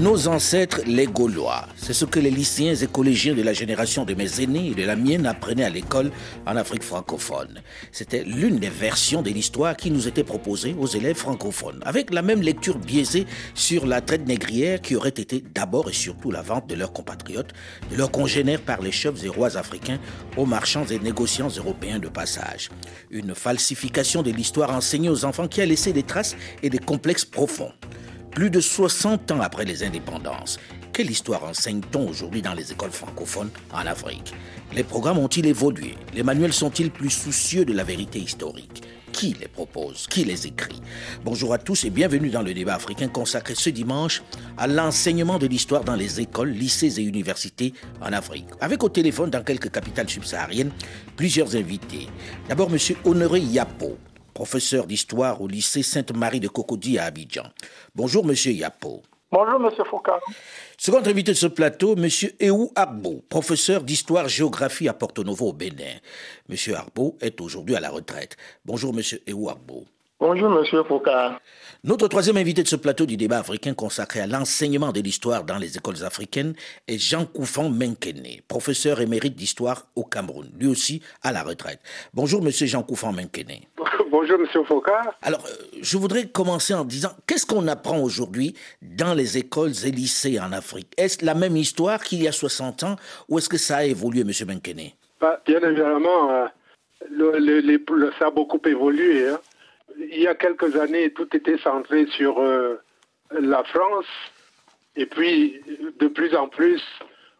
Nos ancêtres, les Gaulois, c'est ce que les lycéens et collégiens de la génération de mes aînés et de la mienne apprenaient à l'école en Afrique francophone. C'était l'une des versions de l'histoire qui nous était proposée aux élèves francophones, avec la même lecture biaisée sur la traite négrière qui aurait été d'abord et surtout la vente de leurs compatriotes, de leurs congénères par les chefs et rois africains aux marchands et négociants européens de passage. Une falsification de l'histoire enseignée aux enfants qui a laissé des traces et des complexes profonds. Plus de 60 ans après les indépendances, quelle histoire enseigne-t-on aujourd'hui dans les écoles francophones en Afrique? Les programmes ont-ils évolué? Les manuels sont-ils plus soucieux de la vérité historique? Qui les propose? Qui les écrit? Bonjour à tous et bienvenue dans le débat africain consacré ce dimanche à l'enseignement de l'histoire dans les écoles, lycées et universités en Afrique. Avec au téléphone dans quelques capitales subsahariennes plusieurs invités. D'abord, M. Honoré Yapo, professeur d'histoire au lycée Sainte-Marie de Cocody à Abidjan. Bonjour, monsieur Yapo. Bonjour, monsieur Foucault. Second invité de ce plateau, monsieur Eou Arbo, professeur d'histoire-géographie à Porto Novo au Bénin. Monsieur Arbo est aujourd'hui à la retraite. Bonjour, monsieur Eou Arbo. Bonjour, monsieur Foucault. Notre troisième invité de ce plateau du débat africain consacré à l'enseignement de l'histoire dans les écoles africaines est Jean Koufan Menkene, professeur émérite d'histoire au Cameroun, lui aussi à la retraite. Bonjour, monsieur Jean Koufan Menkene. Bonjour, monsieur Foucault. Alors, euh, je voudrais commencer en disant, qu'est-ce qu'on apprend aujourd'hui dans les écoles et lycées en Afrique? Est-ce la même histoire qu'il y a 60 ans ou est-ce que ça a évolué, monsieur Menkene bah, Bien évidemment, euh, le, ça a beaucoup évolué. Hein il y a quelques années, tout était centré sur euh, la France. Et puis, de plus en plus,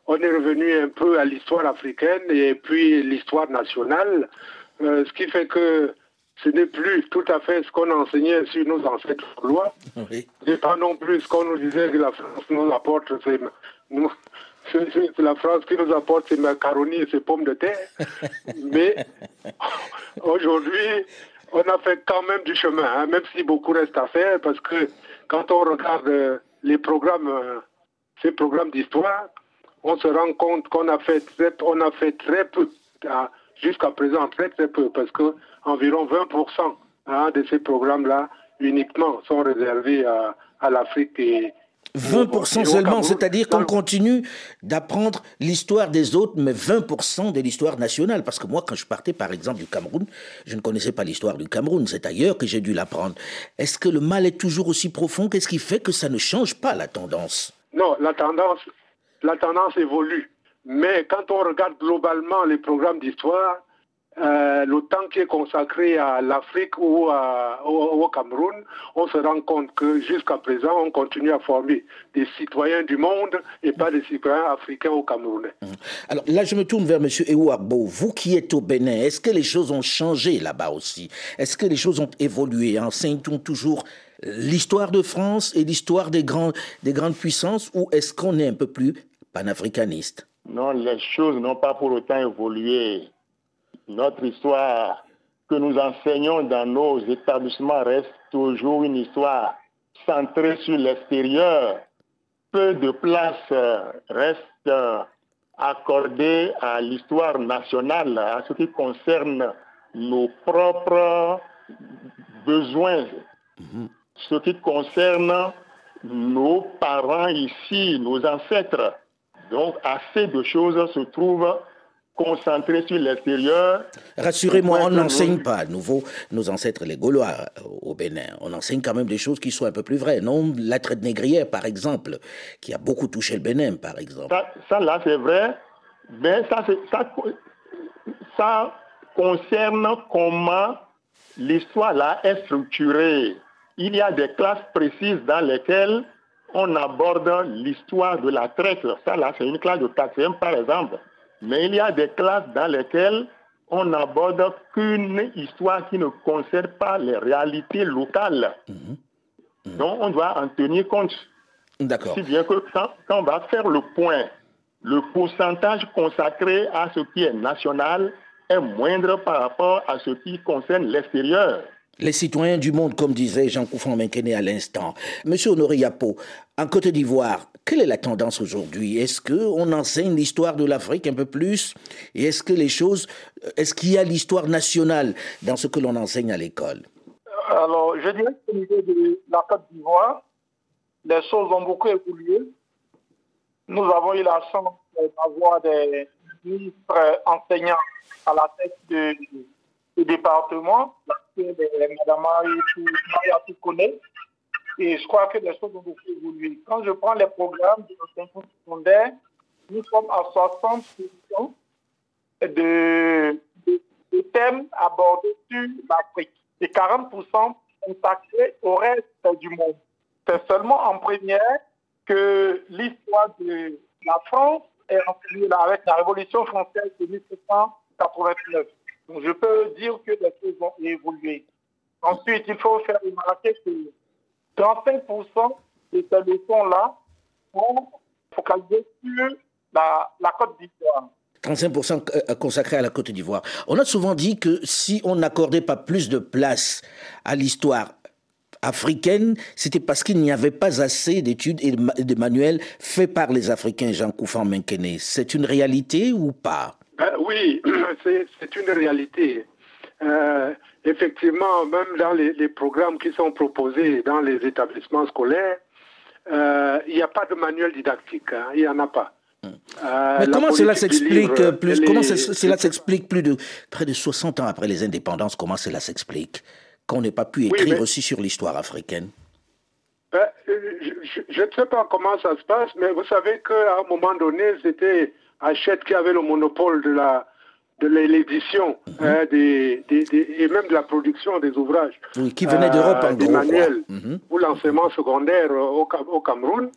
on est revenu un peu à l'histoire africaine et puis l'histoire nationale, euh, ce qui fait que ce n'est plus tout à fait ce qu'on enseignait sur nos ancêtres lois. Ce n'est pas non plus ce qu'on nous disait que la France nous apporte. C'est, la France qui nous apporte ses macaronis et ses pommes de terre. Mais aujourd'hui, on a fait quand même du chemin, hein, même si beaucoup reste à faire, parce que quand on regarde euh, les programmes, euh, ces programmes d'histoire, on se rend compte qu'on a fait très, peu, jusqu'à présent très très peu, parce que environ 20% hein, de ces programmes-là uniquement sont réservés à, à l'Afrique et, 20% seulement, c'est-à-dire qu'on continue d'apprendre l'histoire des autres, mais 20% de l'histoire nationale. Parce que moi, quand je partais par exemple du Cameroun, je ne connaissais pas l'histoire du Cameroun, c'est ailleurs que j'ai dû l'apprendre. Est-ce que le mal est toujours aussi profond? Qu'est-ce qui fait que ça ne change pas la tendance? Non, la tendance, la tendance évolue. Mais quand on regarde globalement les programmes d'histoire, euh, le temps qui est consacré à l'Afrique ou au, Cameroun, on se rend compte que jusqu'à présent, on continue à former des citoyens du monde et pas des citoyens africains ou camerounais. Mmh. Alors là, je me tourne vers M. Ewabo. Vous qui êtes au Bénin, est-ce que les choses ont changé là-bas aussi? Est-ce que les choses ont évolué? Enseigne-t-on toujours l'histoire de France et l'histoire des, grands, des grandes puissances ou est-ce qu'on est un peu plus panafricaniste? Non, les choses n'ont pas pour autant évolué notre histoire que nous enseignons dans nos établissements reste toujours une histoire centrée sur l'extérieur. Peu de place euh, reste euh, accordée à l'histoire nationale, à ce qui concerne nos propres besoins, mhm. ce qui concerne nos parents ici, nos ancêtres. Donc assez de choses se trouvent concentré sur l'extérieur. Rassurez-moi, on n'enseigne pas à nouveau nos ancêtres les Gaulois euh, au Bénin. On enseigne quand même des choses qui sont un peu plus vraies. Non, la traite négrière, par exemple, qui a beaucoup touché le Bénin, par exemple. Ça, là, c'est vrai, mais ça, ça, ça concerne comment l'histoire là est structurée. Il y a des classes précises dans lesquelles on aborde l'histoire de la traite. Ça là, c'est une classe de quatrième, par exemple. Mais il y a des classes dans lesquelles on n'aborde qu'une histoire qui ne concerne pas les réalités locales. Mhm. Donc on doit en tenir compte. D'accord. Si bien que quand, on va faire le point, le pourcentage consacré à ce qui est national est moindre par rapport à ce qui concerne l'extérieur les citoyens du monde, comme disait Jean Koufan Menkene à l'instant. Monsieur Honoré Yapo, en Côte d'Ivoire, quelle est la tendance aujourd'hui? Est-ce qu'on enseigne l'histoire de l'Afrique un peu plus? Et est-ce que les choses, est-ce qu'il y a l'histoire nationale dans ce que l'on enseigne à l'école? Alors, je dirais qu'au niveau de la Côte d'Ivoire, les choses ont beaucoup évolué. Nous avons eu la chance d'avoir des ministres enseignants à la tête du, département, Mme Maria. Et je crois que les choses ont beaucoup évolué. Quand je prends les programmes de l'enseignement secondaire, nous sommes à 60% de, de, thèmes abordés sur l'Afrique et 40% consacrés au reste du monde. C'est seulement en première que l'histoire de la France est enseignée avec la Révolution française de 1789. Donc je peux dire que les choses ont évolué. Ensuite, il faut faire remarquer que 35% de ces leçons-là sont focalisées sur la, la Côte d'Ivoire. 35% euh, consacrés à la Côte d'Ivoire. On a souvent dit que si on n'accordait pas plus de place à l'histoire africaine, c'était parce qu'il n'y avait pas assez d'études et de manuels faits par les Africains, Jean Koufan Menkene. C'est une réalité ou pas? Ben Oui, c'est une réalité. Euh, effectivement, même dans les, programmes qui sont proposés dans les établissements scolaires, euh, il n'y a pas de manuel didactique, hein, il n'y en a pas. Euh, Mais comment cela s'explique plus Comment cela s'explique plus de près de 60 ans après les indépendances Comment cela s'explique? Qu'on n'ait pas pu écrire aussi sur l'histoire africaine. Je, ne sais pas comment ça se passe, mais vous savez qu'à un moment donné, c'était Hachette qui avait le monopole de la de l'édition mhm. hein, des, et même de la production des ouvrages. qui venaient d'Europe en euh, Des manuels mhm. pour l'enseignement secondaire au, au Cameroun.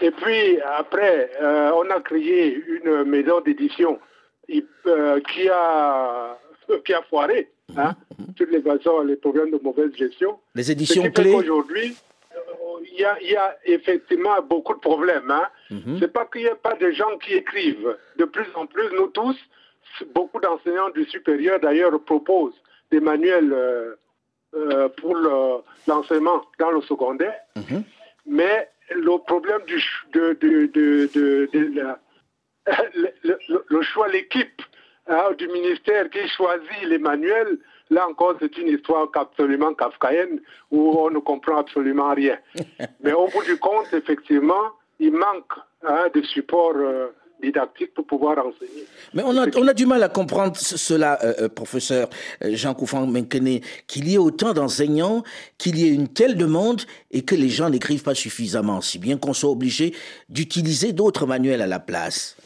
Et puis après, euh, on a créé une maison d'édition euh, qui, a, qui a foiré, mhm. hein, toutes les façons, les problèmes de mauvaise gestion. Les éditions clés. Aujourd'hui, il y, a, y, a, effectivement beaucoup de problèmes. Hein. Mm C'est pas qu'il n'y a pas de gens qui écrivent. De plus en plus, nous tous, beaucoup d'enseignants du supérieur d'ailleurs proposent des manuels euh, pour l'enseignement dans le secondaire. Mhm. Mais le problème du, de, de, le, choix, l'équipe hein, du ministère qui choisit les manuels, là encore, c'est une histoire absolument kafkaïenne où on ne comprend absolument rien. Mais au bout du compte, effectivement, il manque hein, de support. Euh, didactique pour pouvoir enseigner. Mais on a, on a du mal à comprendre cela, euh, euh, professeur euh, Jean Koufan Menkene, qu'il y ait autant d'enseignants, qu'il y ait une telle demande et que les gens n'écrivent pas suffisamment, si bien qu'on soit obligé d'utiliser d'autres manuels à la place.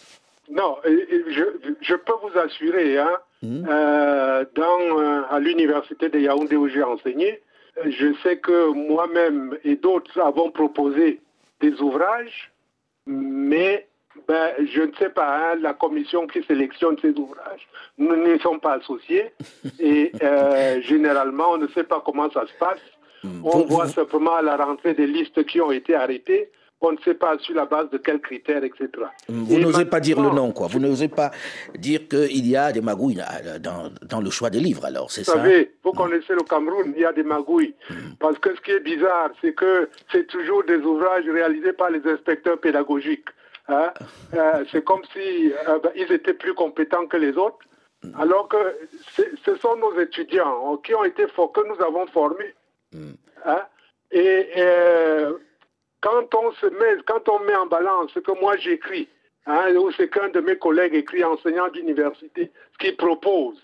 Non, je, je peux vous assurer, hein, mmh. dans, à l'université de Yaoundé où j'ai enseigné, je sais que moi-même et d'autres avons proposé des ouvrages, mais ben, je ne sais pas, hein, la commission qui sélectionne ces ouvrages, nous n'y sommes pas associés et euh, généralement on ne sait pas comment ça se passe. Hmm. On voit simplement à la rentrée des listes qui ont été arrêtées. On ne sait pas sur la base de quels critères, etc. Hmm, vous n'osez pas dire le nom, quoi. Vous n'osez pas dire qu'il y a des magouilles dans, dans, le choix des livres, alors, c'est ça Vous savez, vous connaissez le Cameroun, il y a des magouilles. Hmm. Parce que ce qui est bizarre, c'est que c'est toujours des ouvrages réalisés par les inspecteurs pédagogiques. Hein? Euh, c'est comme si euh, ben, ils étaient plus compétents que les autres, alors que ce sont nos étudiants qui ont été que nous avons formés. Mm. Hein? Et euh, quand on se met, quand on met en balance ce que moi j'écris, hein, ou ce qu'un de mes collègues écrit, enseignant d'université, ce qu'il propose,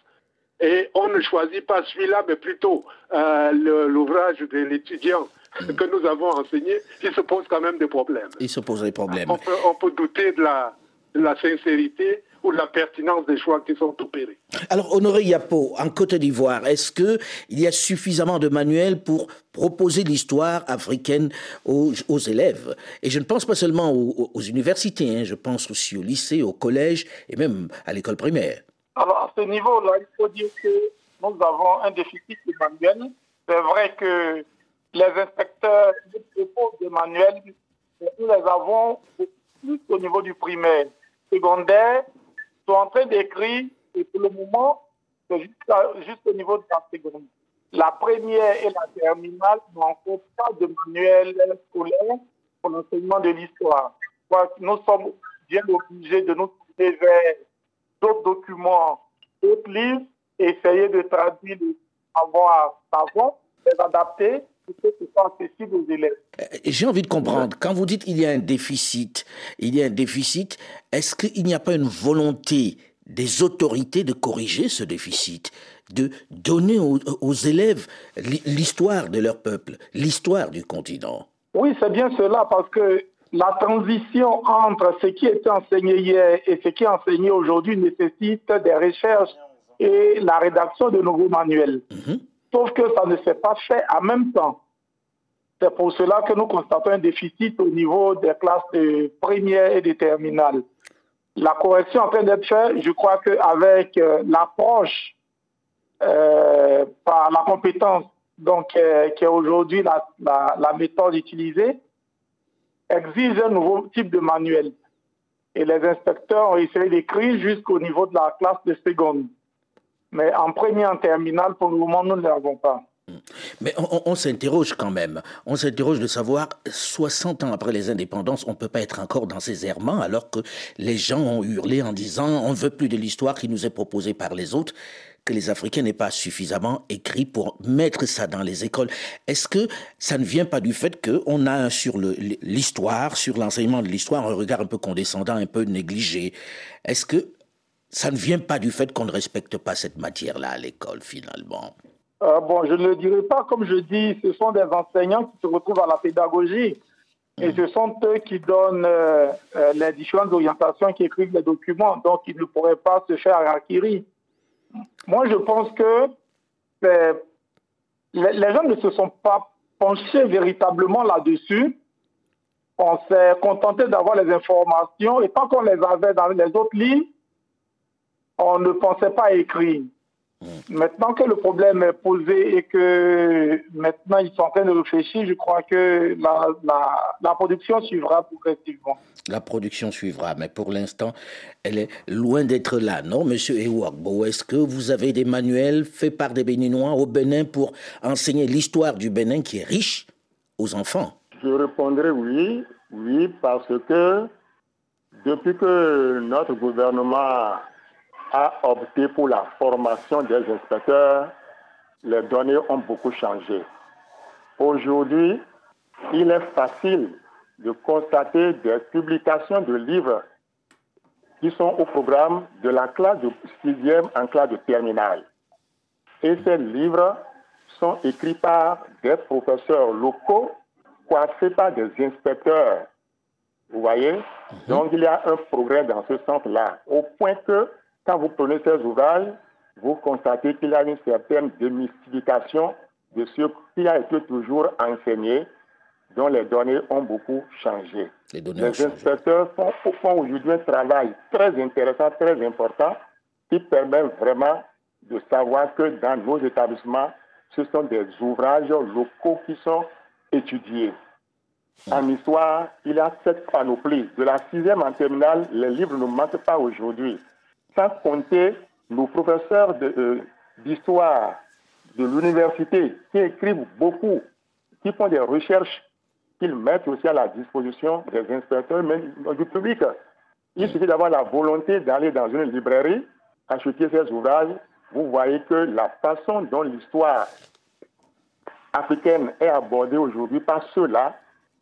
et on ne choisit pas celui-là, mais plutôt l'ouvrage de l'étudiant que nous avons enseigné, il se pose quand même des problèmes. Il se pose des problèmes. On peut, douter de la, la sincérité ou de la pertinence des choix qui sont opérés. Alors, Honoré Yapo, en Côte d'Ivoire, est-ce qu'il y a suffisamment de manuels pour proposer l'histoire africaine aux, aux, élèves? Et je ne pense pas seulement aux, universités, hein, je pense aussi au lycée, au collège et même à l'école primaire. Alors, à ce niveau-là, il faut dire que nous avons un déficit de manuels. C'est vrai que les inspecteurs nous proposent des manuels, nous les avons plus au niveau du primaire. Secondaire, sont en train d'écrire, et pour le moment, c'est juste, au niveau de la seconde. La première et la terminale n'ont encore pas de manuel scolaire pour l'enseignement de l'histoire. Nous sommes bien obligés de nous tourner vers d'autres documents, d'autres livres, essayer de traduire les savoirs savants les adapter aux élèves. Euh, j'ai envie de comprendre, quand vous dites qu'il y a un déficit, il y a un déficit, est-ce qu'il n'y a pas une volonté des autorités de corriger ce déficit, de donner aux, élèves l'histoire de leur peuple, l'histoire du continent? Oui, c'est bien cela, parce que la transition entre ce qui était enseigné hier et ce qui est enseigné aujourd'hui nécessite des recherches et la rédaction de nouveaux manuels. Mhm. Sauf que ça ne s'est pas fait en même temps. C'est pour cela que nous constatons un déficit au niveau des classes de première et de terminale. La correction en train d'être faite, je crois qu'avec euh, l'approche euh, par la compétence donc, qui est aujourd'hui la, la, méthode utilisée, exige un nouveau type de manuel. Et les inspecteurs ont essayé d'écrire jusqu'au niveau de la classe de seconde. Mais en première, en terminale, pour le moment, nous ne l'avons pas. Mais on, s'interroge quand même. On s'interroge de savoir, 60 ans après les indépendances, on ne peut pas être encore dans ces errements alors que les gens ont hurlé en disant on ne veut plus de l'histoire qui nous est proposée par les autres, que les Africains n'aient pas suffisamment écrit pour mettre ça dans les écoles. Est-ce que ça ne vient pas du fait qu'on a sur l'histoire, sur l'enseignement de l'histoire, un regard un peu condescendant, un peu négligé? Est-ce que ça ne vient pas du fait qu'on ne respecte pas cette matière-là à l'école finalement euh, bon, je ne le dirai pas, comme je dis, ce sont des enseignants qui se retrouvent à la pédagogie. Et mm. ce sont eux qui donnent euh, euh, les différentes orientations, qui écrivent les documents. Donc, ils ne pourraient pas se faire acquérir. Moi, je pense que les, gens ne se sont pas penchés véritablement là-dessus. On s'est contenté d'avoir les informations. Et tant qu'on les avait dans les autres livres, on ne pensait pas écrire. Mm. Maintenant que le problème est posé et que maintenant ils sont en train de réfléchir, je crois que la, la, production suivra progressivement. La production suivra, mais pour l'instant, elle est loin d'être là, non, Monsieur Ewagbo Est-ce que vous avez des manuels faits par des Béninois au Bénin pour enseigner l'histoire du Bénin qui est riche aux enfants? Je répondrai oui, oui, parce que depuis que notre gouvernement a opté pour la formation des inspecteurs, les données ont beaucoup changé. Aujourd'hui, il est facile de constater des publications de livres qui sont au programme de la classe de sixième en classe de terminale. Et ces livres sont écrits par des professeurs locaux coiffés par des inspecteurs. Vous voyez? Mhm. Donc il y a un progrès dans ce sens-là, au point que quand vous prenez ces ouvrages, vous constatez qu'il y a une certaine démystification de ce qui a été toujours enseigné, dont les données ont beaucoup changé. Les, inspecteurs font, font aujourd'hui un travail très intéressant, très important, qui permet vraiment de savoir que dans nos établissements, ce sont des ouvrages locaux qui sont étudiés. En histoire, il y a cette panoplie. De la sixième en terminale, les livres ne manquent pas aujourd'hui sans compter nos professeurs euh, d'histoire de, l'université qui écrivent beaucoup, qui font des recherches qu'ils mettent aussi à la disposition des inspecteurs, mais du public. Il suffit d'avoir la volonté d'aller dans une librairie, acheter ces ouvrages. Vous voyez que la façon dont l'histoire africaine est abordée aujourd'hui par ceux-là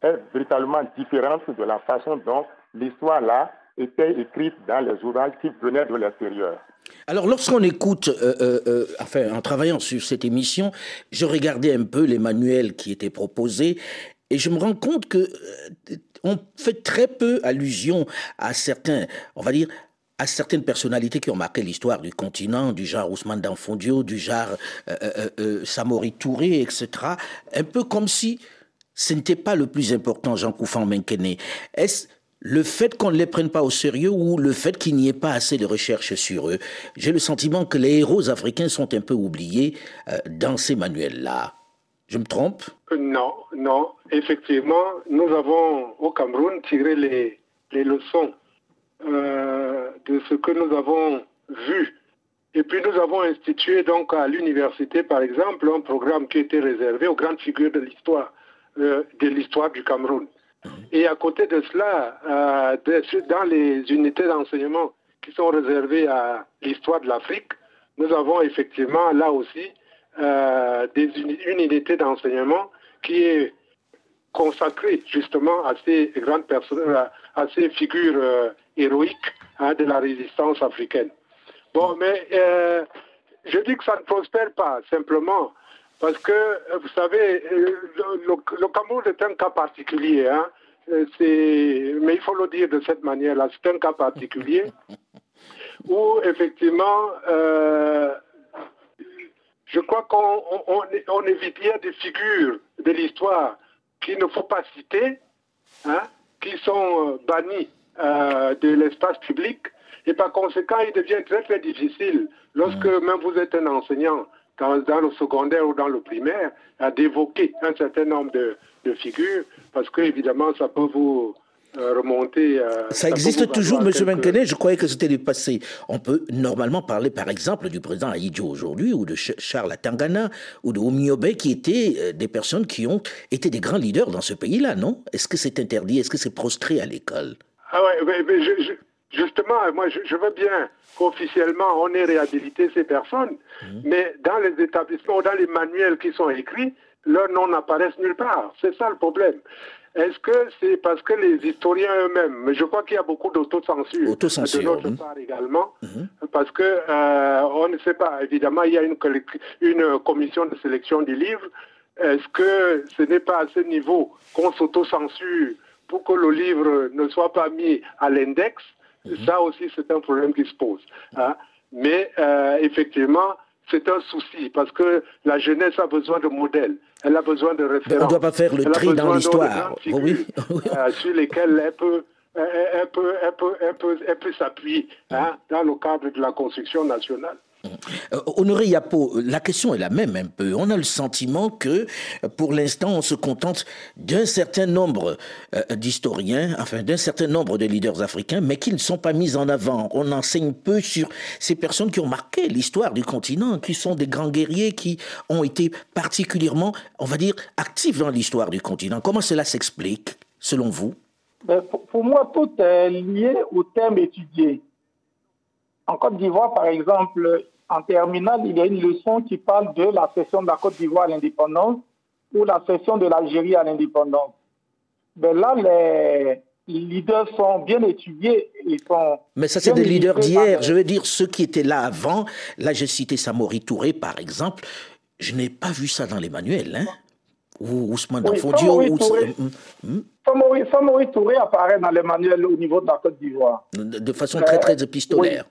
est véritablement différente de la façon dont l'histoire-là étaient écrites dans les ouvrages qui venaient de l'extérieur. Alors, lorsqu'on écoute, euh, euh, euh, enfin, en travaillant sur cette émission, je regardais un peu les manuels qui étaient proposés et je me rends compte que on fait très peu allusion à certains, on va dire, à certaines personnalités qui ont marqué l'histoire du continent, du genre Ousmane Danfondio, du genre Samori Touré, etc. Un peu comme si ce n'était pas le plus important, Jean Koufan Menkene. Est-ce le fait qu'on ne les prenne pas au sérieux ou le fait qu'il n'y ait pas assez de recherches sur eux. J'ai le sentiment que les héros africains sont un peu oubliés euh, dans ces manuels-là. Je me trompe? Non, non. Effectivement, nous avons au Cameroun tiré les, leçons euh, de ce que nous avons vu. Et puis nous avons institué donc à l'université, par exemple, un programme qui était réservé aux grandes figures de l'histoire, euh, de l'histoire du Cameroun. Et à côté de cela, euh, dans les unités d'enseignement qui sont réservées à l'histoire de l'Afrique, nous avons effectivement là aussi euh, des une unité d'enseignement qui est consacrée justement à ces grandes personnes, à- à ces figures euh, héroïques hein, de la résistance africaine. Bon, mais euh, je dis que ça ne prospère pas, simplement, parce que, euh, vous savez, euh, le, le- le Cameroun est un cas particulier. Hein. Euh, Mais il faut le dire de cette manière-là, c'est un cas particulier où, effectivement, euh, je crois qu'on on- on- évite a des figures de l'histoire qu'il ne faut pas citer, hein, qui sont bannies euh, de l'espace public. Et par conséquent, il devient très très difficile, lorsque même vous êtes un enseignant dans, dans le secondaire ou dans le primaire, à d'évoquer un certain nombre de, de figures, parce que évidemment, ça peut vous euh, remonter. euh, Ça existe toujours, M. Menkenet. Je croyais que c'était du passé. On peut normalement parler, par exemple, du président Aïdjo aujourd'hui, ou de Ch- Charles Atangana, ou de Omiobe, qui étaient euh, des personnes qui ont été des grands leaders dans ce pays-là, non? Est-ce que c'est interdit? Est-ce que c'est prostré à l'école? Ah ouais, mais- mais je- je- justement, moi, je, je veux bien qu'officiellement on ait réhabilité ces personnes, mais dans les établissements ou dans les manuels qui sont écrits, leurs noms n'apparaissent nulle part. C'est ça le problème. Est-ce que c'est parce que les historiens eux-mêmes, mais je crois qu'il y a beaucoup d'autocensure Autocensure, de notre mhm. part également, parce que euh, on ne sait pas. Évidemment, il y a une, une commission de sélection du livre. Est-ce que ce n'est pas à ce niveau qu'on s'autocensure pour que le livre ne soit pas mis à l'index? Ça aussi, c'est un problème qui se pose. hein. Mais euh, effectivement, c'est un souci parce que la jeunesse a besoin de modèles, elle a besoin de références. on doit pas faire le elle tri dans l'histoire. Oui, oui. euh, sur lesquelles elle peut, elle, elle peut, elle peut, elle peut, elle peut s'appuyer hein, dans le cadre de la construction nationale. Euh, Honoré Yapo, la question est la même un peu. On a le sentiment que, pour l'instant, on se contente d'un certain nombre euh, d'historiens, enfin d'un certain nombre de leaders africains, mais qui ne sont pas mis en avant. On enseigne peu sur ces personnes qui ont marqué l'histoire du continent, qui sont des grands guerriers, qui ont été particulièrement, on va dire, actifs dans l'histoire du continent. Comment cela s'explique, selon vous? Ben, pour moi, tout est lié au thème étudié. En Côte d'Ivoire, par exemple, en terminale, il y a une leçon qui parle de la cession de la Côte d'Ivoire à l'indépendance ou la cession de l'Algérie à l'indépendance. Ben là, les leaders sont bien étudiés. Ils sont Mais ça, c'est des leaders d'hier. Je veux dire, ceux qui étaient là avant. Là, j'ai cité Samori Touré, par exemple. Je n'ai pas vu ça dans les manuels, hein Ou Ousmane Oui, Danfodio. Samori ou- Touré. Hum, Samori, Samori Touré apparaît dans les manuels au niveau de la Côte d'Ivoire. de de façon très, très épistolaire.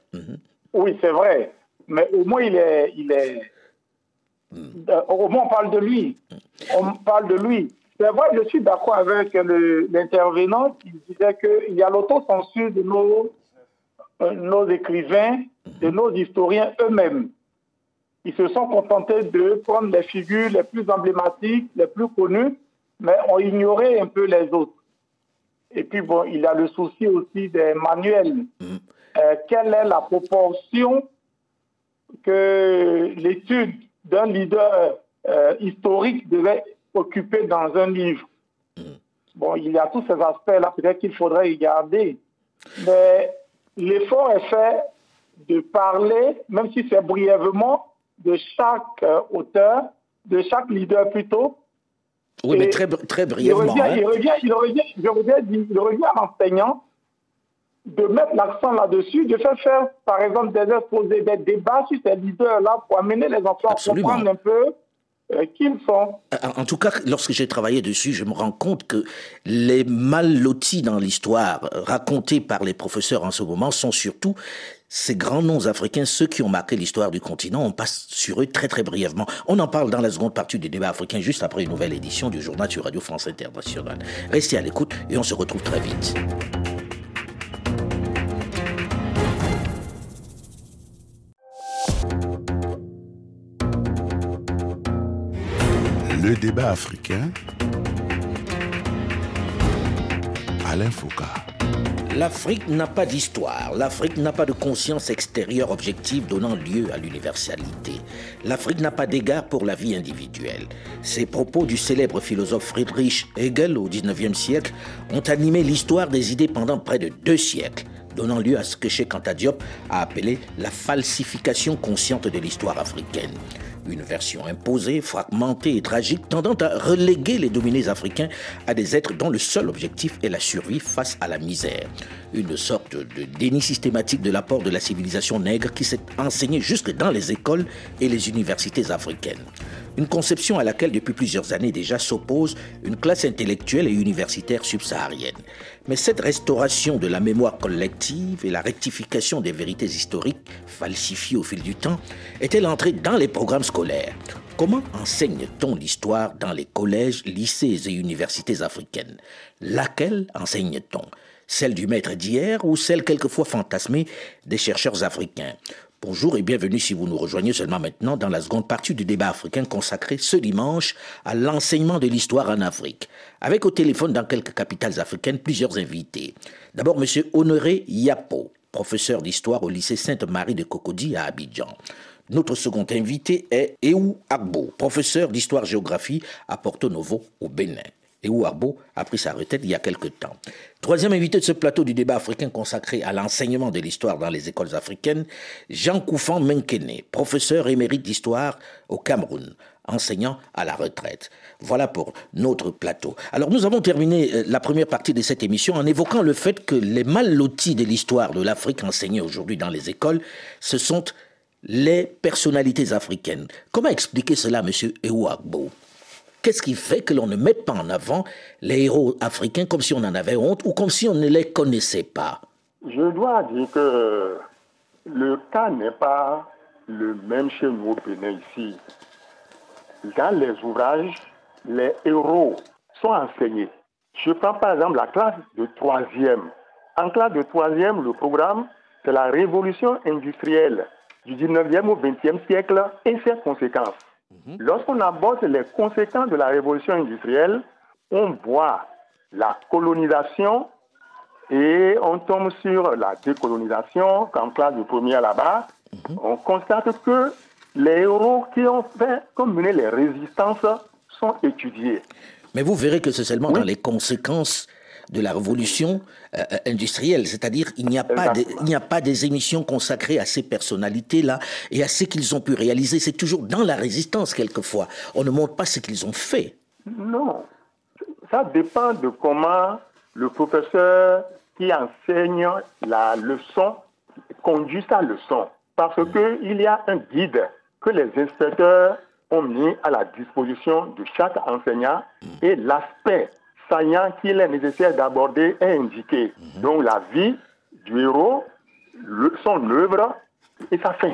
Oui, c'est vrai. Mais au moins, il est. Il est... Euh, Au moins, on parle de lui. On parle de lui. C'est vrai, je suis d'accord avec l'intervenant qui disait qu'il y a l'autocensure de nos, euh, nos écrivains, de nos historiens eux-mêmes. Ils se sont contentés de prendre les figures les plus emblématiques, les plus connues, mais ont ignoré un peu les autres. Et puis, bon, il y a le souci aussi des manuels. Euh, quelle est la proportion que l'étude d'un leader euh, historique devait occuper dans un livre Bon, il y a tous ces aspects-là, peut-être qu'il faudrait y garder. Mais l'effort est fait de parler, même si c'est brièvement, de chaque euh, auteur, de chaque leader plutôt, Oui, mais très, très il brièvement. revient, hein. il revient, il revient, je reviens, il revient à l'enseignant de mettre l'accent là-dessus, de faire faire, par exemple, des exposés, des débats sur ces leaders-là pour amener les enfants Absolument. à comprendre un peu euh, qui ils sont. En en tout cas, lorsque j'ai travaillé dessus, je me rends compte que les mal lotis dans l'histoire euh, racontée par les professeurs en ce moment sont surtout ces grands noms africains, ceux qui ont marqué l'histoire du continent. On passe sur eux très très brièvement. On en parle dans la seconde partie du débat africain, juste après une nouvelle édition du journal sur Radio France Internationale. Restez à l'écoute et on se retrouve très vite. Le débat africain. Alain Foucault. L'Afrique n'a pas d'histoire, l'Afrique n'a pas de conscience extérieure objective donnant lieu à l'universalité. L'Afrique n'a pas d'égard pour la vie individuelle. Ces propos du célèbre philosophe Friedrich Hegel au XIXe siècle ont animé l'histoire des idées pendant près de deux siècles, donnant lieu à ce que Cheikh Anta Diop a appelé la falsification consciente de l'histoire africaine. Une version imposée, fragmentée et tragique, tendant à reléguer les dominés africains à des êtres dont le seul objectif est la survie face à la misère. Une sorte de déni systématique de l'apport de la civilisation nègre qui s'est enseignée jusque dans les écoles et les universités africaines. Une conception à laquelle depuis plusieurs années déjà s'oppose une classe intellectuelle et universitaire subsaharienne. Mais cette restauration de la mémoire collective et la rectification des vérités historiques falsifiées au fil du temps est-elle entrée dans les programmes scolaires. Comment enseigne-t-on l'histoire dans les collèges, lycées et universités africaines? Laquelle enseigne-t-on? Celle du maître d'hier ou celle quelquefois fantasmée des chercheurs africains Bonjour et bienvenue si vous nous rejoignez seulement maintenant dans la seconde partie du débat africain consacré ce dimanche à l'enseignement de l'histoire en Afrique. Avec au téléphone dans quelques capitales africaines plusieurs invités. D'abord M. Honoré Yapo, professeur d'histoire au lycée Sainte-Marie de Cocody à Abidjan. Notre second invité est Eou Agbo, professeur d'histoire-géographie à Porto Novo au Bénin et a pris sa retraite il y a quelque temps. Troisième invité de ce plateau du débat africain consacré à l'enseignement de l'histoire dans les écoles africaines, Jean Koufan Menkene, professeur émérite d'histoire au Cameroun, enseignant à la retraite. Voilà pour notre plateau. Alors nous avons terminé euh, la première partie de cette émission en évoquant le fait que les mal lotis de l'histoire de l'Afrique enseignés aujourd'hui dans les écoles, ce sont les personnalités africaines. Comment expliquer cela, monsieur Agbo Qu'est-ce qui fait que l'on ne met pas en avant les héros africains comme si on en avait honte ou comme si on ne les connaissait pas? Je dois dire que le cas n'est pas le même chez nous au Bénin ici. Dans les ouvrages, les héros sont enseignés. Je prends par exemple la classe de troisième. En classe de troisième, le programme, c'est la révolution industrielle du 19e au 20e siècle et ses conséquences. Mhm. Lorsqu'on aborde les conséquences de la révolution industrielle, on voit la colonisation et on tombe sur la décolonisation, comme classe de première là-bas. Mhm. On constate que les héros qui ont fait, comme mené les résistances, sont étudiés. Mais vous verrez que c'est seulement dans les conséquences de la révolution euh, euh, industrielle. C'est-à-dire, il n'y a, pas il a pas des émissions consacrées à ces personnalités-là et à ce qu'ils ont pu réaliser. C'est toujours dans la résistance, quelquefois. On ne montre pas ce qu'ils ont fait. Non. Ça dépend de comment le professeur qui enseigne la leçon conduit sa leçon. Parce qu'il y a un guide que les inspecteurs ont mis à la disposition de chaque enseignant mm. et l'aspect saillant qu'il est nécessaire d'aborder est indiqué. Mhm. Donc la vie du héros, son œuvre et sa fin.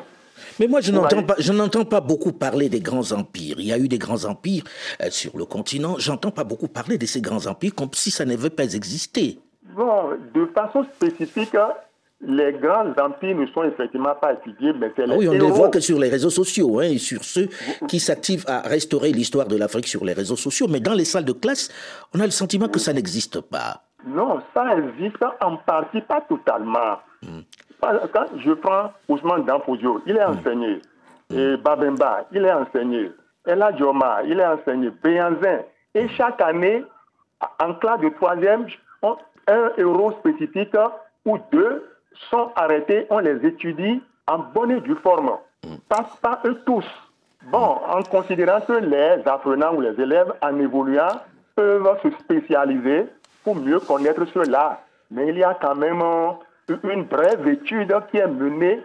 Mais moi, je n'entends pas, je n'entends pas beaucoup parler des grands empires. Il y a eu des grands empires euh, sur le continent. J'entends pas beaucoup parler de ces grands empires comme si ça n'avait pas existé. Bon, de façon spécifique, les grands empires ne sont effectivement pas étudiés, mais c'est les Oui, on ne les voit que sur les réseaux sociaux, hein, et sur ceux qui s'activent à restaurer l'histoire de l'Afrique sur les réseaux sociaux. Mais dans les salles de classe, on a le sentiment que ça n'existe pas. Non, ça existe en partie, pas totalement. Hmm. Quand je prends Ousmane Danfodio, il est hmm. enseigné. Hmm. Et Babemba, il est enseigné. Ella Dioma, il est enseigné. Béanzin. Et chaque année, en classe de troisième, un euro spécifique ou deux sont arrêtés, on les étudie en bonne et due forme. Pas, pas eux tous. Bon, en considérant que les apprenants ou les élèves, en évoluant, peuvent se spécialiser pour mieux connaître cela. Mais il y a quand même une brève étude qui est menée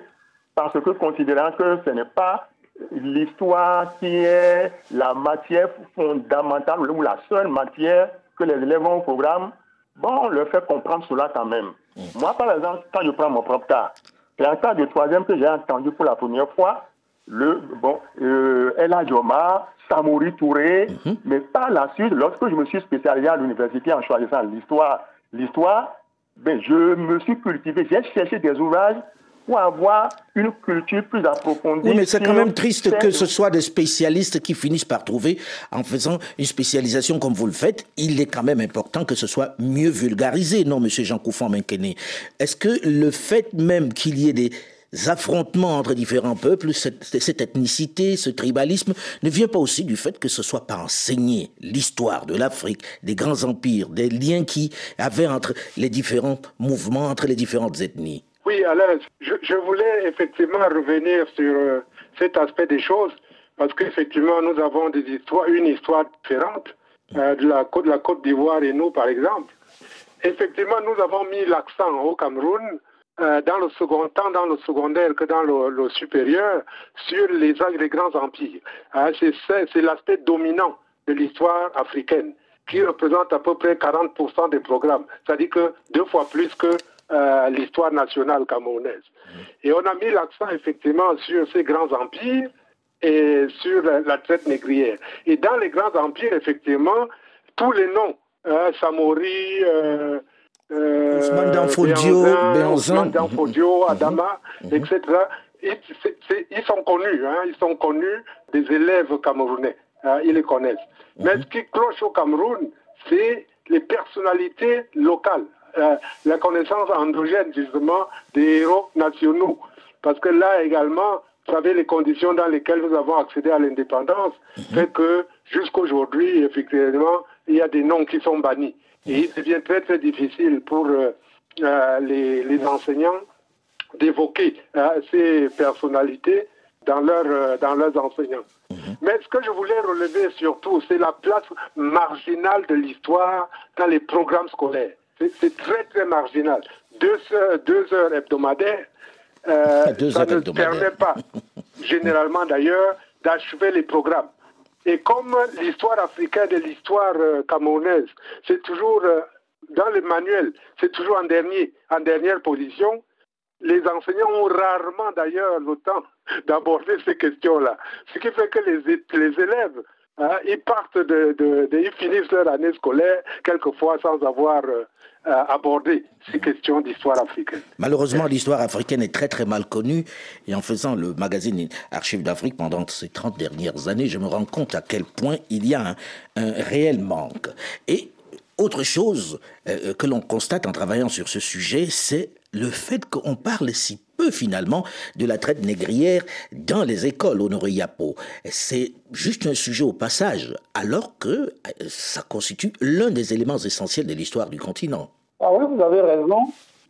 parce que considérant que ce n'est pas l'histoire qui est la matière fondamentale ou la seule matière que les élèves ont au programme, bon, on leur fait comprendre cela quand même. Moi, par exemple, quand je prends mon propre cas, c'est un cas de troisième que j'ai entendu pour la première fois. Le, bon, euh, Samouri Touré, mhm. mais par la suite, lorsque je me suis spécialisé à l'université en choisissant l'histoire, l'histoire, ben, je me suis cultivé, j'ai cherché des ouvrages pour avoir une culture plus approfondie. Oui, mais c'est quand même triste que ce soit des spécialistes qui finissent par trouver, en faisant une spécialisation comme vous le faites, il est quand même important que ce soit mieux vulgarisé, non, Monsieur Jean Coufan Menkene Est-ce que le fait même qu'il y ait des affrontements entre différents peuples, cette, cette, ethnicité, ce tribalisme, ne vient pas aussi du fait que ce soit pas enseigné l'histoire de l'Afrique, des grands empires, des liens qui avaient entre les différents mouvements, entre les différentes ethnies? Oui, Alain, je, voulais effectivement revenir sur euh, cet aspect des choses parce qu'effectivement, nous avons des histoires, une histoire différente euh, de la côte, de la Côte d'Ivoire et nous, par exemple. Effectivement, nous avons mis l'accent au Cameroun, euh, dans le second, tant dans le secondaire que dans le, supérieur, sur les, les grands empires. Hein, c'est l'aspect dominant de l'histoire africaine qui représente à peu près 40% des programmes, c'est-à-dire que deux fois plus que euh, l'histoire nationale camerounaise. Et on a mis l'accent effectivement sur ces grands empires et sur la, traite négrière. Et dans les grands empires, effectivement, tous les noms, hein, Samori, euh, euh, Danfodio, mhm. Adama, mhm. etc., ils, sont connus, hein, ils sont connus des élèves camerounais, hein, ils les connaissent. Mais ce qui cloche au Cameroun, c'est les personnalités locales, euh, la connaissance endogène justement des héros nationaux. Parce que là également, vous savez, les conditions dans lesquelles nous avons accédé à l'indépendance fait que jusqu'aujourd'hui, effectivement, il y a des noms qui sont bannis. Et il devient très très difficile pour euh, euh, les, enseignants d'évoquer ces personnalités dans, leur, dans leurs enseignants. Mhm. Mais ce que je voulais relever surtout, c'est la place marginale de l'histoire dans les programmes scolaires. C'est très très marginal. Deux heures, deux heures hebdomadaires, ça ne permet pas, généralement d'ailleurs, d'achever les programmes. Et comme l'histoire africaine et l'histoire euh, camerounaise, c'est toujours euh, dans le manuel, c'est toujours en dernier, en dernière position. Les enseignants ont rarement d'ailleurs le temps d'aborder ces questions-là. Ce qui fait que les, les élèves, hein, ils partent de, de, ils finissent leur année scolaire quelquefois sans avoir euh, aborder ces questions d'histoire africaine. Malheureusement, l'histoire africaine est très très mal connue et en faisant le magazine Archives d'Afrique pendant ces 30 dernières années, je me rends compte à quel point il y a un, réel manque. Et autre chose euh, que l'on constate en travaillant sur ce sujet, c'est le fait qu'on parle si peu finalement de la traite négrière dans les écoles au Yapo. C'est juste un sujet au passage, alors que euh, ça constitue l'un des éléments essentiels de l'histoire du continent. Ah oui, vous avez raison.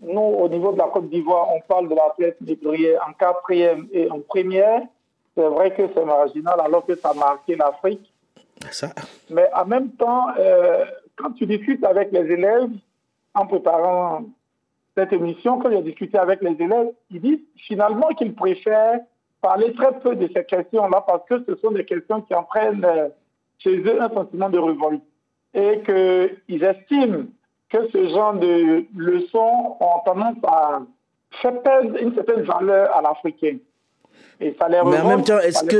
Nous, au niveau de la Côte d'Ivoire, on parle de la traite négrière en quatrième et en première. C'est vrai que c'est marginal alors que ça a marqué l'Afrique. Ça. Mais en même temps, euh, quand tu discutes avec les élèves, en préparant cette émission, quand j'ai discuté avec les élèves, ils disent finalement qu'ils préfèrent parler très peu de ces questions-là parce que ce sont des questions qui entraînent euh, chez eux un sentiment de révolte et qu'ils estiment que ce genre de leçons ont tendance à faire une certaine valeur à l'Africain. Mais en même temps, est-ce que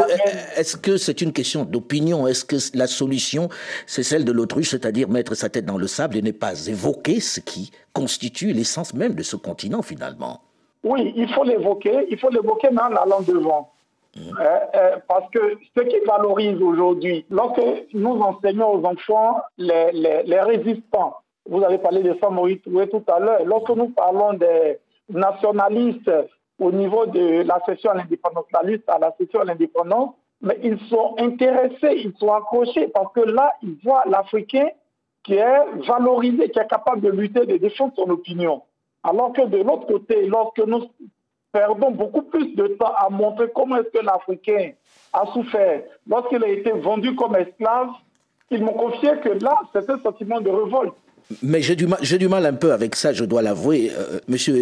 est-ce que c'est une question d'opinion? Est-ce que la solution c'est celle de l'autruche, c'est-à-dire mettre sa tête dans le sable et ne pas évoquer ce qui constitue l'essence même de ce continent finalement? Oui, il faut l'évoquer. Il faut l'évoquer mais en allant devant. Mmh. Euh, euh, parce que ce qui valorise aujourd'hui, lorsque nous enseignons aux enfants les, les, les résistants, vous avez parlé de Samoï tout à l'heure, lorsque nous parlons des nationalistes au niveau de la session à l'indépendance, la liste à la session à l'indépendance, mais ils sont intéressés, ils sont accrochés parce que là, ils voient l'Africain qui est valorisé, qui est capable de lutter, de défendre son opinion. Alors que de l'autre côté, lorsque nous perdons beaucoup plus de temps à montrer comment est-ce que l'Africain a souffert, lorsqu'il a été vendu comme esclave, ils m'ont confié que là, c'est un sentiment de révolte. Mais j'ai du, mal, j'ai du mal un peu avec ça, je dois l'avouer, euh, Monsieur.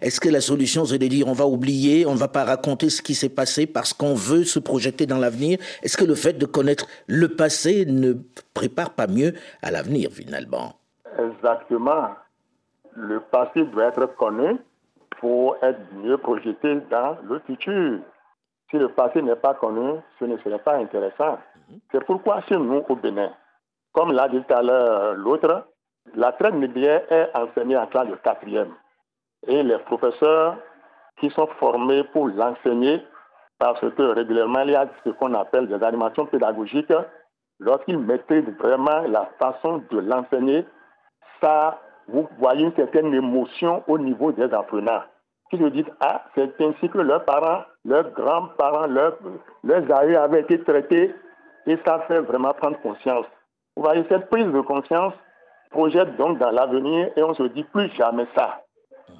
Est-ce que la solution, c'est de dire on va oublier, on ne va pas raconter ce qui s'est passé parce qu'on veut se projeter dans l'avenir? Est-ce que le fait de connaître le passé ne prépare pas mieux à l'avenir finalement? Exactement. Le passé doit être connu pour être mieux projeté dans le futur. Si le passé n'est pas connu, ce ne serait pas intéressant. Mhm. C'est pourquoi chez nous, au Bénin, comme l'a dit tout à l'heure l'autre, la traite négrière est enseignée en classe de quatrième. Et les professeurs qui sont formés pour l'enseigner, parce que régulièrement, il y a ce qu'on appelle des animations pédagogiques, lorsqu'ils maîtrisent vraiment la façon de l'enseigner, ça, vous voyez une certaine émotion au niveau des apprenants. Qui se disent, ah, c'est ainsi que leurs parents, leurs grands-parents, leurs, leurs aïeux avaient été traités, et ça fait vraiment prendre conscience. Vous voyez, cette prise de conscience projette donc dans l'avenir et on se dit plus jamais ça.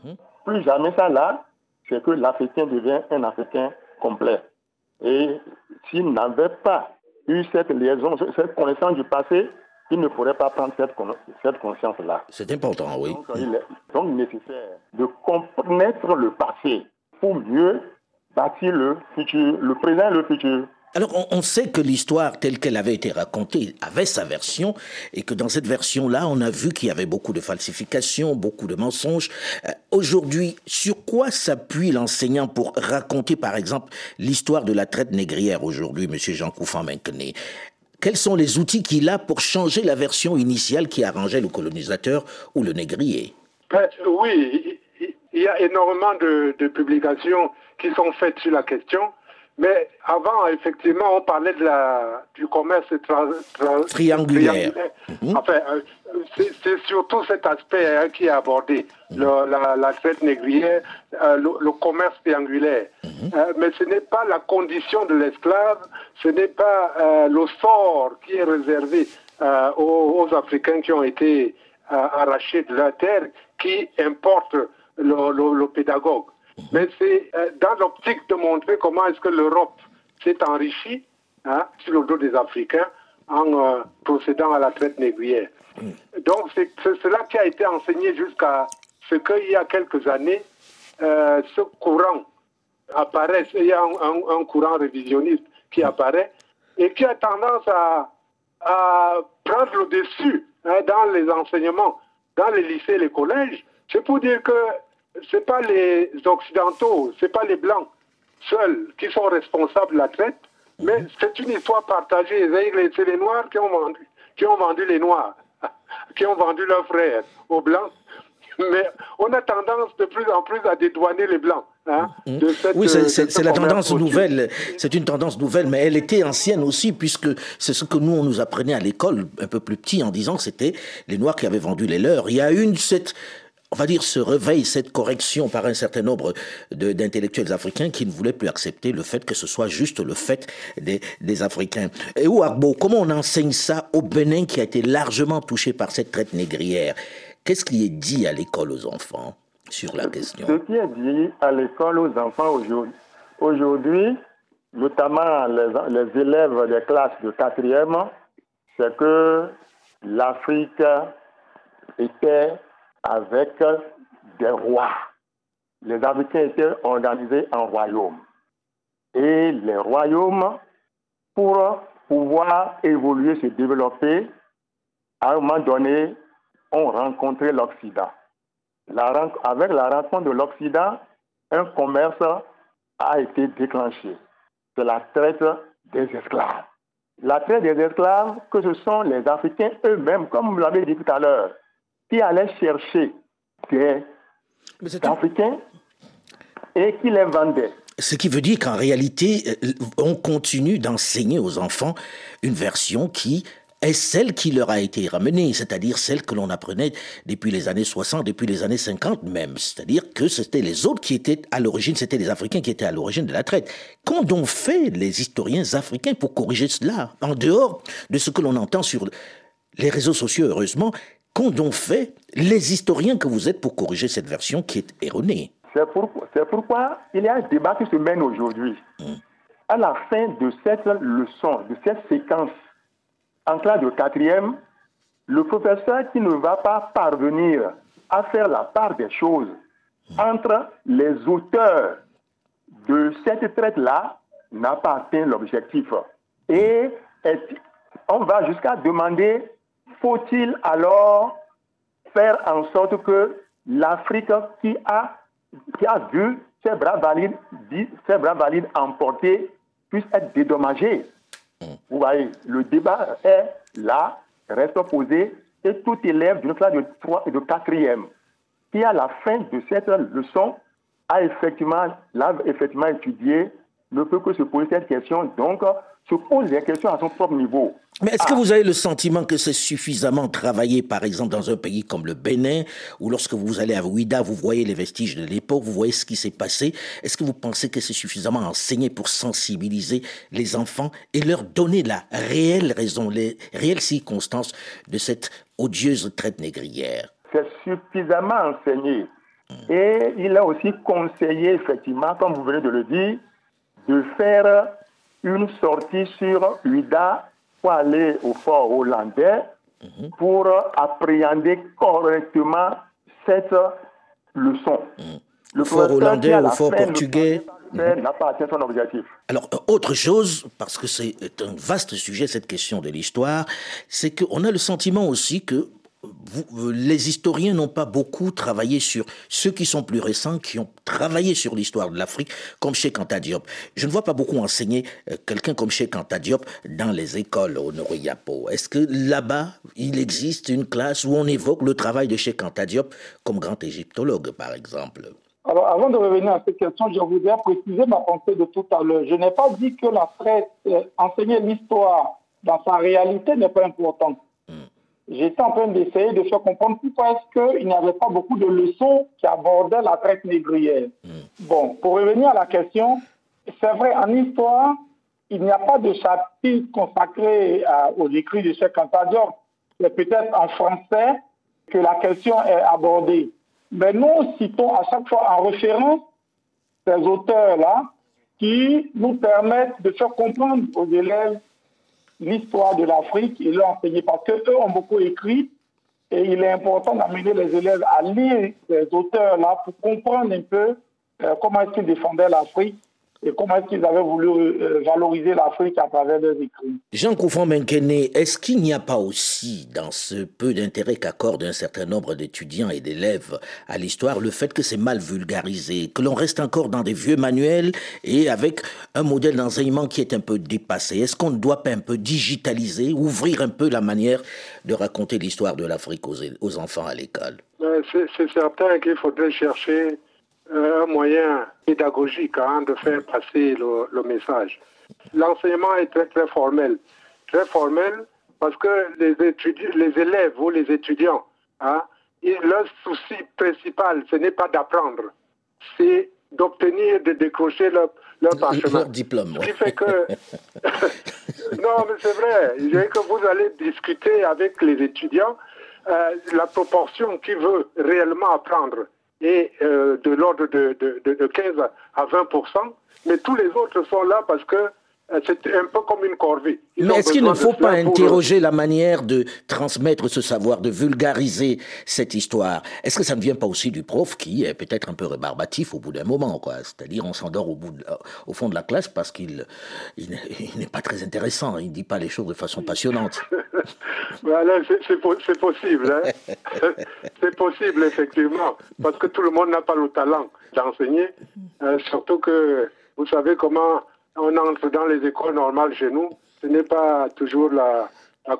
Mhm. Plus jamais ça là, c'est que l'Africain devient un Africain complet. Et s'ils n'avaient pas eu cette liaison, cette connaissance du passé, ils ne pourraient pas prendre cette, cette conscience-là. C'est important, oui. Donc, il est donc nécessaire de connaître le passé pour mieux bâtir le futur, le présent et le futur. Alors, on, sait que l'histoire telle qu'elle avait été racontée avait sa version, et que dans cette version-là, on a vu qu'il y avait beaucoup de falsifications, beaucoup de mensonges. Euh, aujourd'hui, sur quoi s'appuie l'enseignant pour raconter, par exemple, l'histoire de la traite négrière aujourd'hui, Monsieur Jean Couffin Menkené Quels sont les outils qu'il a pour changer la version initiale qui arrangeait le colonisateur ou le négrier? Ben, Oui, il y a énormément de publications qui sont faites sur la question. Mais avant, effectivement, on parlait de la, du commerce triangulaire. Mhm. Enfin, euh, c'est surtout cet aspect hein, qui est abordé, mhm. la, traite négrière, euh, le, commerce triangulaire. Mhm. Euh, mais ce n'est pas la condition de l'esclave, ce n'est pas le sort qui est réservé aux, Africains qui ont été arrachés de la terre qui importe le pédagogue. Mais c'est euh, dans l'optique de montrer comment est-ce que l'Europe s'est enrichie hein, sur le dos des Africains en euh, procédant à la traite négrière. Donc c'est cela qui a été enseigné jusqu'à ce qu'il y a quelques années, euh, ce courant apparaît, il y a un, courant révisionniste qui apparaît et qui a tendance à, prendre le dessus hein, dans les enseignements, dans les lycées et les collèges. C'est pour dire que ce pas les Occidentaux, ce pas les Blancs seuls qui sont responsables de la traite, mais c'est une histoire partagée. C'est les Noirs qui ont vendu, qui ont vendu les Noirs, qui ont vendu leurs frères aux Blancs. Mais on a tendance de plus en plus à dédouaner les Blancs. Hein, mmh. oui, c'est la tendance nouvelle. C'est une tendance nouvelle, mais elle était ancienne aussi, puisque c'est ce que nous, on nous apprenait à l'école, un peu plus petit, en disant que c'était les Noirs qui avaient vendu les leurs. Il y a une, cette, on va dire, se réveille cette correction par un certain nombre d'intellectuels africains qui ne voulaient plus accepter le fait que ce soit juste le fait des, Africains. Et Ouagbo, comment on enseigne ça au Bénin qui a été largement touché par cette traite négrière? Qu'est-ce qui est dit à l'école aux enfants sur la question? Ce qui est dit à l'école aux enfants aujourd'hui, notamment les, les élèves des classes de quatrième, c'est que l'Afrique était avec des rois. Les Africains étaient organisés en royaumes. Et les royaumes, pour pouvoir évoluer, se développer, à un moment donné, ont rencontré l'Occident. avec la rencontre de l'Occident, un commerce a été déclenché. C'est la traite des esclaves. La traite des esclaves, que ce sont les Africains eux-mêmes, comme vous l'avez dit tout à l'heure, qui allait chercher des Africains et qui les vendait. Ce qui veut dire qu'en réalité, euh, on continue d'enseigner aux enfants une version qui est celle qui leur a été ramenée, c'est-à-dire celle que l'on apprenait depuis les années 60, depuis les années 50 même. C'est-à-dire que c'était les autres qui étaient à l'origine, c'était les Africains qui étaient à l'origine de la traite. Qu'ont donc fait les historiens africains pour corriger cela, en dehors de ce que l'on entend sur les réseaux sociaux, heureusement, Qu'ont donc fait les historiens que vous êtes pour corriger cette version qui est erronée C'est pourquoi, il y a un débat qui se mène aujourd'hui. Hmm. À la fin de cette leçon, de cette séquence en classe de quatrième, le professeur qui ne va pas parvenir à faire la part des choses hmm. entre les auteurs de cette traite-là n'a pas atteint l'objectif. Et on va jusqu'à demander faut-il alors faire en sorte que l'Afrique qui a, qui a vu ses bras valides, ses bras valides emportés puisse être dédommagée? Mm. Vous voyez, le débat est là, reste posé, et tout élève d'une classe de 3 et de 4e qui, à la fin de cette leçon, a effectivement, l'a effectivement étudié, ne peut que se poser cette question. Donc, se pose des questions à son propre niveau. Mais est-ce que ah. vous avez le sentiment que c'est suffisamment travaillé, par exemple, dans un pays comme le Bénin, ou lorsque vous allez à Ouida, vous voyez les vestiges de l'époque, vous voyez ce qui s'est passé? Est-ce que vous pensez que c'est suffisamment enseigné pour sensibiliser les enfants et leur donner la réelle raison, les réelles circonstances de cette odieuse traite négrière? C'est suffisamment enseigné. Et il a aussi conseillé, effectivement, comme vous venez de le dire, de faire une sortie sur UDA pour aller au fort hollandais mhm. pour appréhender correctement cette leçon. Mhm. Le fort hollandais ou fort portugais n'a pas atteint son objectif. Alors, euh, autre chose, parce que c'est un vaste sujet, cette question de l'histoire, c'est qu'on a le sentiment aussi que vous, les historiens n'ont pas beaucoup travaillé sur ceux qui sont plus récents, qui ont travaillé sur l'histoire de l'Afrique, comme Cheikh Anta Diop. Je ne vois pas beaucoup enseigner euh, quelqu'un comme Cheikh Anta Diop dans les écoles au Noriyapo. Est-ce que là-bas, il existe une classe où on évoque le travail de Cheikh Anta Diop comme grand égyptologue, par exemple? Alors, avant de revenir à cette question, je voudrais préciser ma pensée de tout à l'heure. Je n'ai pas dit que la euh, enseigner l'histoire dans sa réalité n'est pas importante. J'étais en train d'essayer de faire comprendre pourquoi est-ce qu'il n'y avait pas beaucoup de leçons qui abordaient la traite négrière. Hmm. Bon, pour revenir à la question, c'est vrai, en histoire, il n'y a pas de chapitre consacré aux écrits de Cheikh Anta C'est peut-être en français que la question est abordée. Mais nous citons à chaque fois en référence ces auteurs-là qui nous permettent de faire comprendre aux élèves l'histoire de l'Afrique et leur enseigner parce qu'eux ont beaucoup écrit et il est important d'amener les élèves à lire ces auteurs-là pour comprendre un peu euh, comment est-ce qu'ils défendaient l'Afrique et comment est-ce qu'ils avaient voulu euh, valoriser l'Afrique à travers leurs écrits? Jean Koufan Menkene, est-ce qu'il n'y a pas aussi, dans ce peu d'intérêt qu'accorde un certain nombre d'étudiants et d'élèves à l'histoire, le fait que c'est mal vulgarisé, que l'on reste encore dans des vieux manuels et avec un modèle d'enseignement qui est un peu dépassé? Est-ce qu'on ne doit pas un peu digitaliser, ouvrir un peu la manière de raconter l'histoire de l'Afrique aux, aux enfants à l'école? C'est certain qu'il faudrait chercher euh, un moyen pédagogique hein, de faire passer le, message. L'enseignement est très très formel, très formel parce que les, les élèves ou les étudiants, hein, leur souci principal, ce n'est pas d'apprendre, c'est d'obtenir, de décrocher leur, leur diplôme. Ce qui fait que... non, mais c'est vrai. Que vous allez discuter avec les étudiants euh, la proportion qui veut réellement apprendre est euh, de l'ordre de, de, de, 15 à 20% mais tous les autres sont là parce que c'est un peu comme une corvée. Mais est-ce qu'il ne faut pas interroger la manière de transmettre ce savoir, de vulgariser cette histoire? Est-ce que ça ne vient pas aussi du prof qui est peut-être un peu rébarbatif au bout d'un moment quoi? C'est-à-dire on s'endort au, au fond de la classe parce qu'il il, n'est pas très intéressant, il ne dit pas les choses de façon passionnante. voilà, c'est possible. Hein. c'est possible, effectivement, parce que tout le monde n'a pas le talent d'enseigner, euh, surtout que vous savez comment on entre dans les écoles normales chez nous, ce n'est pas toujours la,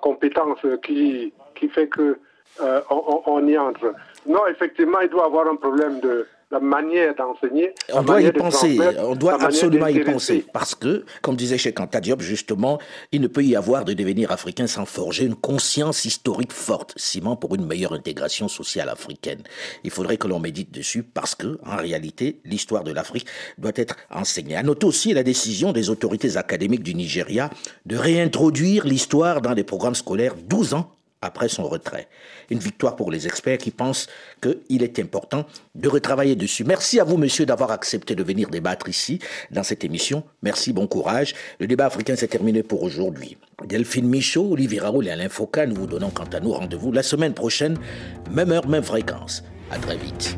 compétence qui, qui fait que euh, on, y entre. Non, effectivement, il doit avoir un problème de, la manière d'enseigner. On doit y penser, on doit absolument y penser, parce que, comme disait Cheikh Anta Diop, justement, il ne peut y avoir de devenir africain sans forger une conscience historique forte, ciment pour une meilleure intégration sociale africaine. Il faudrait que l'on médite dessus, parce que, en réalité, l'histoire de l'Afrique doit être enseignée. À noter aussi la décision des autorités académiques du Nigeria de réintroduire l'histoire dans les programmes scolaires 12 ans après son retrait. Une victoire pour les experts qui pensent qu'il est important de retravailler dessus. Merci à vous, monsieur, d'avoir accepté de venir débattre ici, dans cette émission. Merci, bon courage. Le débat africain s'est terminé pour aujourd'hui. Delphine Michaud, Olivier Raoul et Alain Foucault, nous vous donnons quant à nous rendez-vous la semaine prochaine, même heure, même fréquence. À très vite.